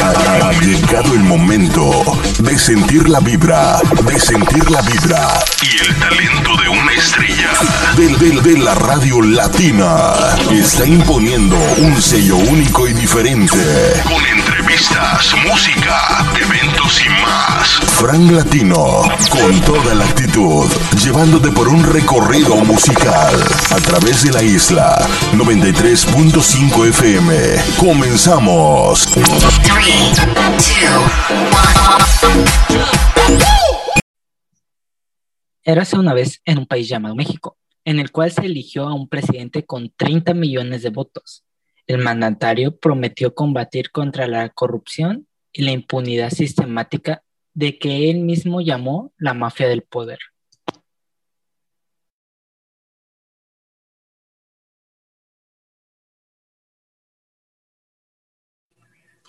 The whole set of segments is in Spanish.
Ha llegado el momento de sentir la vibra, de sentir la vibra y el talento de una estrella del, del, de la radio latina. Está imponiendo un sello único y diferente. Con entrevistas, música, eventos y más. Frank Latino, con toda la actitud, llevándote por un recorrido musical a través de la isla 93.5 FM. Comenzamos. Érase una vez en un país llamado México, en el cual se eligió a un presidente con 30 millones de votos. El mandatario prometió combatir contra la corrupción y la impunidad sistemática de que él mismo llamó la mafia del poder.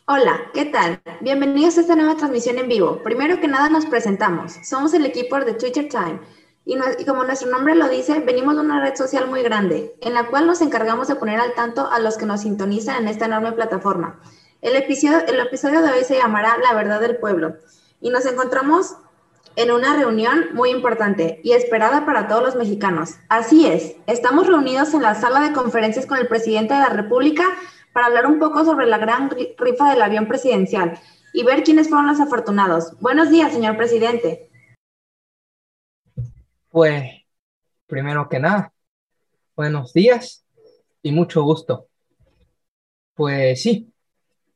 Hola, ¿qué tal? Bienvenidos a esta nueva transmisión en vivo. Primero que nada nos presentamos. Somos el equipo de Twitter Time y, como nuestro nombre lo dice, venimos de una red social muy grande, en la cual nos encargamos de poner al tanto a los que nos sintonizan en esta enorme plataforma. El episodio, el episodio de hoy se llamará La verdad del pueblo y nos encontramos en una reunión muy importante y esperada para todos los mexicanos. Así es, estamos reunidos en la sala de conferencias con el presidente de la República para hablar un poco sobre la gran rifa del avión presidencial y ver quiénes fueron los afortunados. Buenos días, señor presidente. Pues, primero que nada, buenos días y mucho gusto. Pues sí,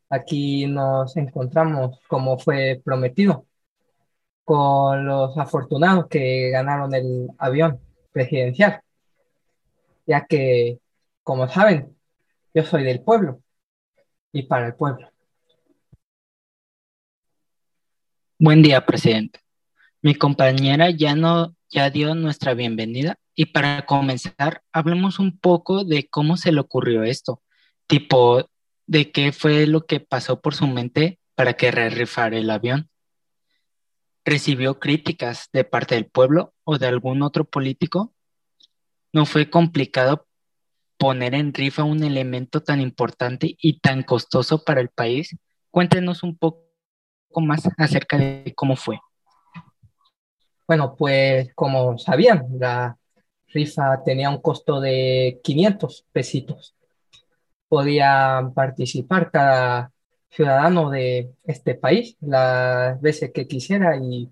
aquí nos encontramos como fue prometido con los afortunados que ganaron el avión presidencial, ya que, como saben, yo soy del pueblo y para el pueblo. Buen día, presidente. Mi compañera ya no ya dio nuestra bienvenida y para comenzar, hablemos un poco de cómo se le ocurrió esto, tipo de qué fue lo que pasó por su mente para que rifar el avión. ¿Recibió críticas de parte del pueblo o de algún otro político? ¿No fue complicado poner en rifa un elemento tan importante y tan costoso para el país? Cuéntenos un poco más acerca de cómo fue. Bueno, pues como sabían, la rifa tenía un costo de 500 pesitos. Podía participar cada ciudadano de este país las veces que quisiera y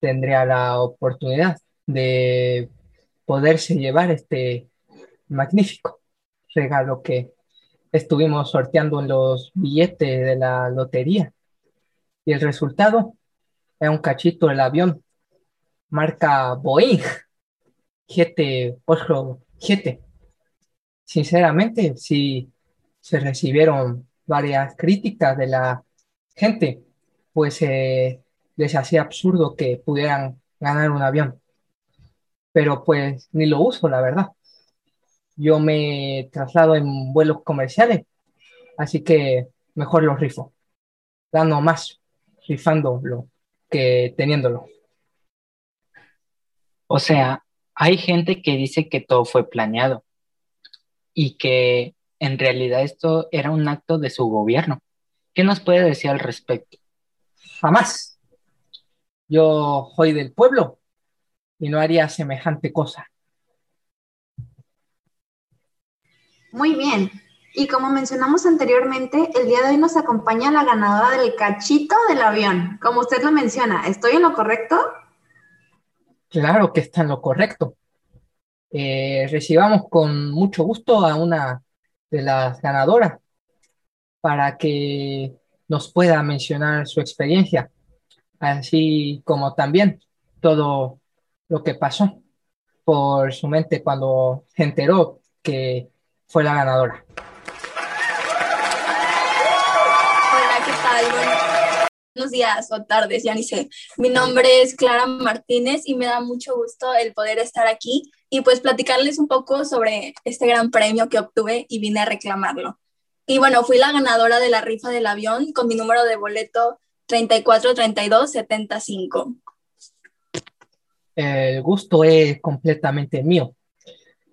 tendría la oportunidad de poderse llevar este magnífico regalo que estuvimos sorteando en los billetes de la lotería. Y el resultado es un cachito del avión marca Boeing 787. Sinceramente, si se recibieron varias críticas de la gente, pues eh, les hacía absurdo que pudieran ganar un avión. Pero pues ni lo uso, la verdad yo me traslado en vuelos comerciales, así que mejor lo rifo, dando más rifándolo que teniéndolo. O sea, hay gente que dice que todo fue planeado y que en realidad esto era un acto de su gobierno. ¿Qué nos puede decir al respecto? Jamás. Yo soy del pueblo y no haría semejante cosa. Muy bien. Y como mencionamos anteriormente, el día de hoy nos acompaña la ganadora del cachito del avión. Como usted lo menciona, ¿estoy en lo correcto? Claro que está en lo correcto. Eh, recibamos con mucho gusto a una de las ganadoras para que nos pueda mencionar su experiencia, así como también todo lo que pasó por su mente cuando se enteró que fue la ganadora. Hola, ¿qué tal? Buenos días o tardes, ya ni sé. Mi nombre es Clara Martínez y me da mucho gusto el poder estar aquí y pues platicarles un poco sobre este gran premio que obtuve y vine a reclamarlo. Y bueno, fui la ganadora de la rifa del avión con mi número de boleto 343275. El gusto es completamente mío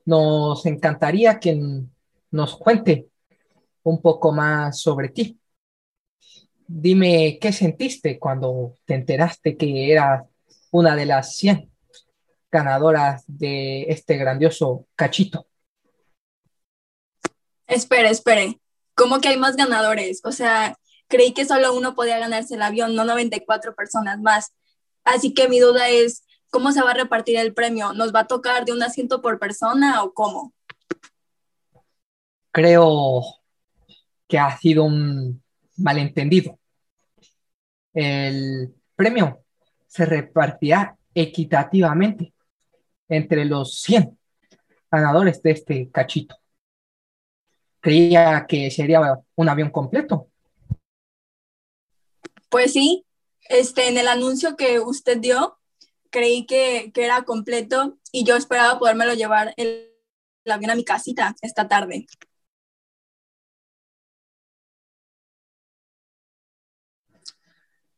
nos encantaría que nos cuente un poco más sobre ti. Dime qué sentiste cuando te enteraste que eras una de las 100 ganadoras de este grandioso cachito. Espere, espere. ¿Cómo que hay más ganadores? O sea, creí que solo uno podía ganarse el avión, no 94 personas más. Así que mi duda es, ¿cómo se va a repartir el premio? ¿Nos va a tocar de un asiento por persona o cómo? Creo que ha sido un malentendido. El premio se repartirá equitativamente entre los 100 ganadores de este cachito. Creía que sería un avión completo. Pues sí, este, en el anuncio que usted dio, creí que, que era completo y yo esperaba podérmelo llevar el avión a mi casita esta tarde.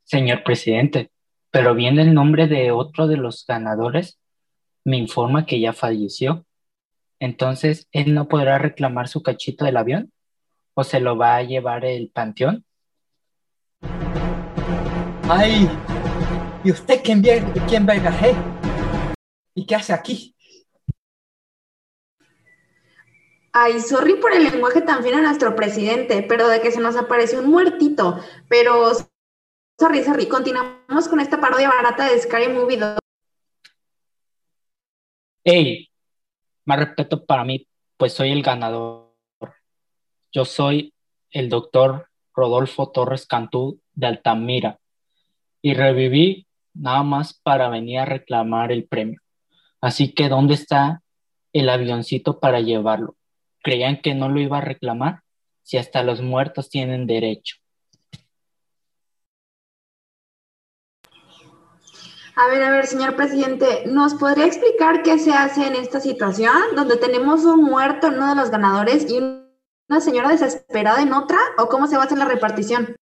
Señor presidente, pero viene el nombre de otro de los ganadores, me informa que ya falleció. Entonces, ¿él no podrá reclamar su cachito del avión? ¿O se lo va a llevar el panteón? ¡Ay! ¿Y usted quién, quién verga ¿Y qué hace aquí? Ay, sorry por el lenguaje tan fino a nuestro presidente, pero de que se nos apareció un muertito. Pero Sorry. Continuamos con esta parodia barata de Scary Movie 2. Ey, más respeto para mí, pues soy el ganador. Yo soy el doctor Rodolfo Torres Cantú de Altamira y reviví nada más para venir a reclamar el premio. Así que, ¿dónde está el avioncito para llevarlo? ¿Creían que no lo iba a reclamar? Si hasta los muertos tienen derecho. A ver, a ver, señor presidente, ¿nos podría explicar qué se hace en esta situación donde tenemos un muerto en uno de los ganadores y una señora desesperada en otra? ¿O cómo se va a hacer la repartición?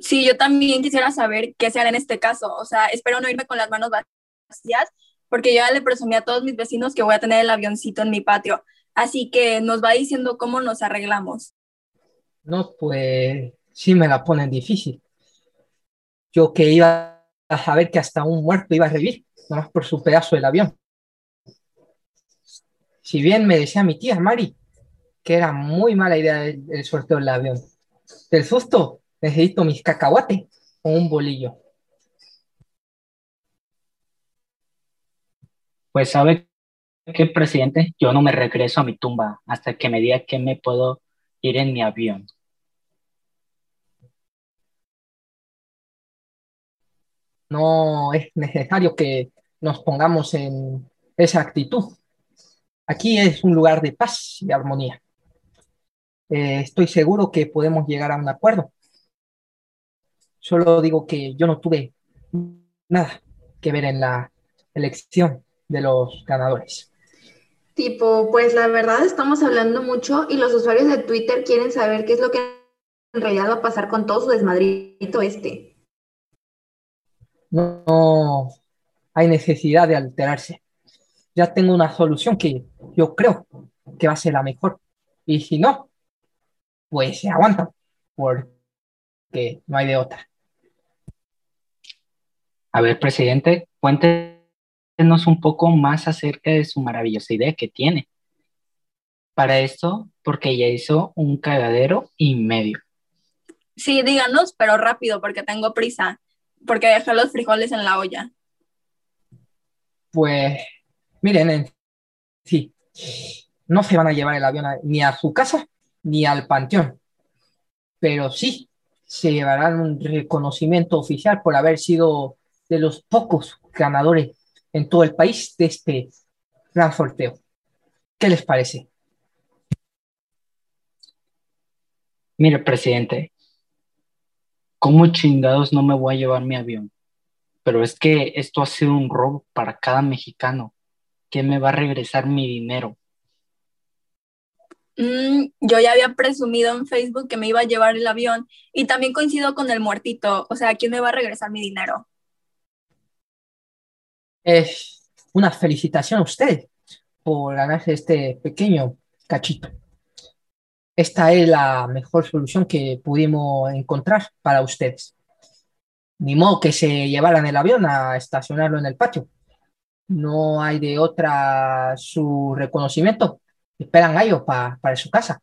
Sí, yo también quisiera saber qué se hará en este caso. O sea, espero no irme con las manos vacías porque yo ya le presumí a todos mis vecinos que voy a tener el avioncito en mi patio. Así que nos va diciendo cómo nos arreglamos. No, pues sí me la ponen difícil. Yo que iba a saber que hasta un muerto iba a revivir, nomás por su pedazo del avión. Si bien me decía mi tía Mari que era muy mala idea el, sorteo del avión. Del susto, necesito mis cacahuates o un bolillo. Pues sabe que, presidente, yo no me regreso a mi tumba hasta que me diga que me puedo ir en mi avión. No es necesario que nos pongamos en esa actitud. Aquí es un lugar de paz y armonía. Eh, estoy seguro que podemos llegar a un acuerdo. Solo digo que yo no tuve nada que ver en la elección de los ganadores. Tipo, pues la verdad estamos hablando mucho y los usuarios de Twitter quieren saber qué es lo que en realidad va a pasar con todo su desmadrito este no hay necesidad de alterarse. Ya tengo una solución que yo creo que va a ser la mejor. Y si no, pues se aguanta, porque no hay de otra. A ver, presidente, cuéntenos un poco más acerca de su maravillosa idea que tiene. Para esto, porque ya hizo un cagadero y medio. Sí, díganos, pero rápido, porque tengo prisa porque dejé los frijoles en la olla. Pues, miren, sí, no se van a llevar el avión ni a su casa ni al panteón, pero sí se llevarán un reconocimiento oficial por haber sido de los pocos ganadores en todo el país de este gran sorteo. ¿Qué les parece? Mire, presidente, ¿cómo chingados no me voy a llevar mi avión? Pero es que esto ha sido un robo para cada mexicano. ¿Quién me va a regresar mi dinero? Mm, yo ya había presumido en Facebook que me iba a llevar el avión y también coincido con el muertito. O sea, ¿quién me va a regresar mi dinero? Es una felicitación a usted por ganarse este pequeño cachito. Esta es la mejor solución que pudimos encontrar para ustedes. Ni modo que se llevaran el avión a estacionarlo en el patio. No hay de otra su reconocimiento. Esperan a ellos para su casa.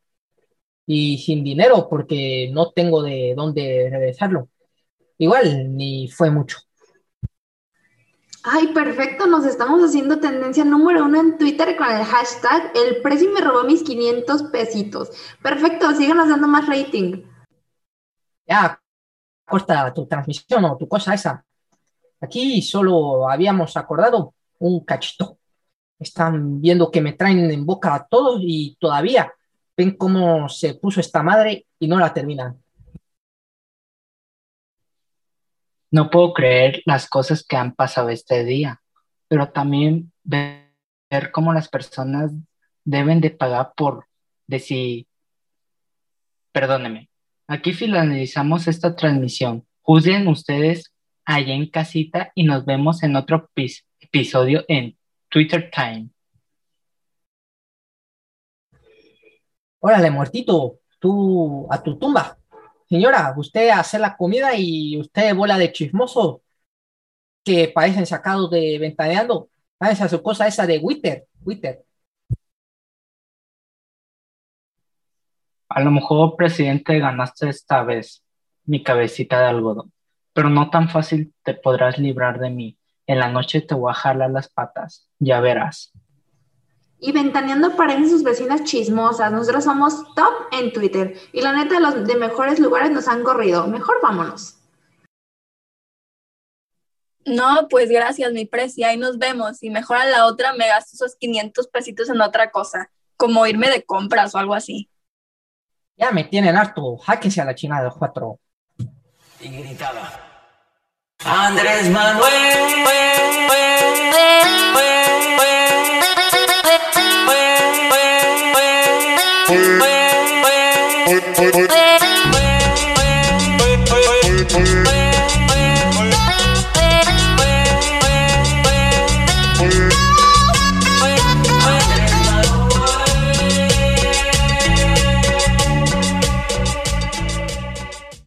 Y sin dinero porque no tengo de dónde regresarlo. Igual ni fue mucho. Ay, perfecto, nos estamos haciendo tendencia número uno en Twitter con el hashtag El precio me robó mis 500 pesitos. Perfecto, síganos dando más rating. Ya, corta tu transmisión o tu cosa esa. Aquí solo habíamos acordado un cachito. Están viendo que me traen en boca a todos y todavía ven cómo se puso esta madre y no la terminan. No puedo creer las cosas que han pasado este día, pero también ver cómo las personas deben de pagar por decir, perdóneme, aquí finalizamos esta transmisión. Juzguen ustedes allá en casita y nos vemos en otro episodio en Twitter Time. Órale, muertito, tú a tu tumba. Señora, usted hace la comida y usted bola de chismoso que parecen sacados de ventaneando. Esa su cosa esa de Twitter, Twitter. A lo mejor, presidente, ganaste esta vez mi cabecita de algodón, pero no tan fácil te podrás librar de mí. En la noche te voy a jalar las patas, ya verás. Y ventaneando parecen sus vecinas chismosas. Nosotros somos top en Twitter. Y la neta, los de mejores lugares nos han corrido. Mejor vámonos. No, pues gracias, mi precia. Ahí nos vemos. Y mejor a la otra me gasto esos 500 pesitos en otra cosa. Como irme de compras o algo así. Ya me tienen harto. Háquense a la china de los cuatro. Y gritaba. Andrés Manuel. Oye, oye, oye.